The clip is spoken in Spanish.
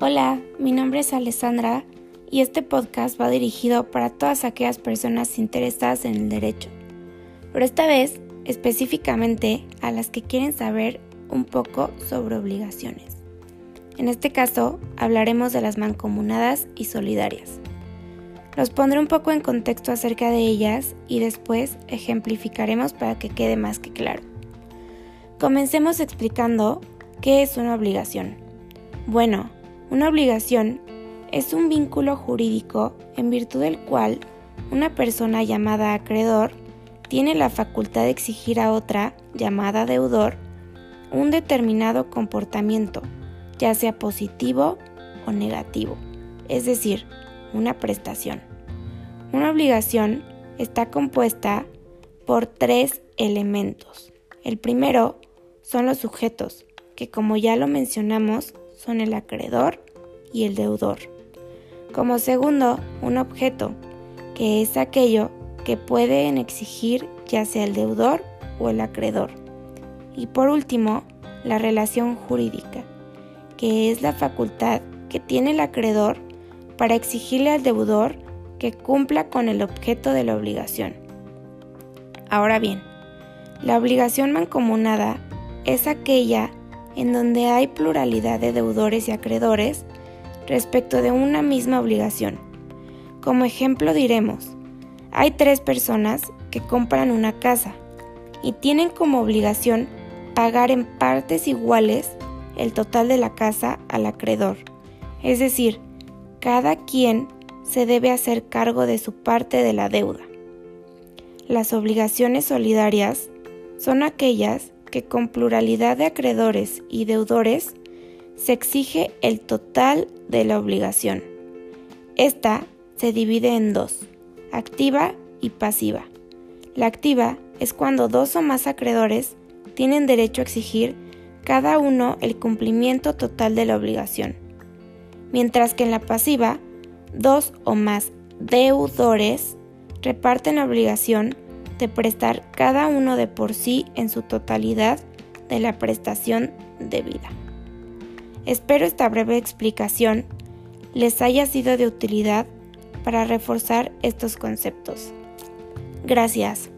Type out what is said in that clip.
Hola, mi nombre es Alessandra y este podcast va dirigido para todas aquellas personas interesadas en el derecho, pero esta vez específicamente a las que quieren saber un poco sobre obligaciones. En este caso hablaremos de las mancomunadas y solidarias. Los pondré un poco en contexto acerca de ellas y después ejemplificaremos para que quede más que claro. Comencemos explicando qué es una obligación. Bueno, una obligación es un vínculo jurídico en virtud del cual una persona llamada acreedor tiene la facultad de exigir a otra, llamada deudor, un determinado comportamiento, ya sea positivo o negativo, es decir, una prestación. Una obligación está compuesta por tres elementos. El primero son los sujetos, que como ya lo mencionamos, son el acreedor y el deudor. Como segundo, un objeto, que es aquello que pueden exigir ya sea el deudor o el acreedor. Y por último, la relación jurídica, que es la facultad que tiene el acreedor para exigirle al deudor que cumpla con el objeto de la obligación. Ahora bien, la obligación mancomunada es aquella en donde hay pluralidad de deudores y acreedores respecto de una misma obligación. Como ejemplo diremos, hay tres personas que compran una casa y tienen como obligación pagar en partes iguales el total de la casa al acreedor. Es decir, cada quien se debe hacer cargo de su parte de la deuda. Las obligaciones solidarias son aquellas que con pluralidad de acreedores y deudores se exige el total de la obligación. Esta se divide en dos, activa y pasiva. La activa es cuando dos o más acreedores tienen derecho a exigir cada uno el cumplimiento total de la obligación, mientras que en la pasiva, dos o más deudores reparten la obligación de prestar cada uno de por sí en su totalidad de la prestación debida. Espero esta breve explicación les haya sido de utilidad para reforzar estos conceptos. Gracias.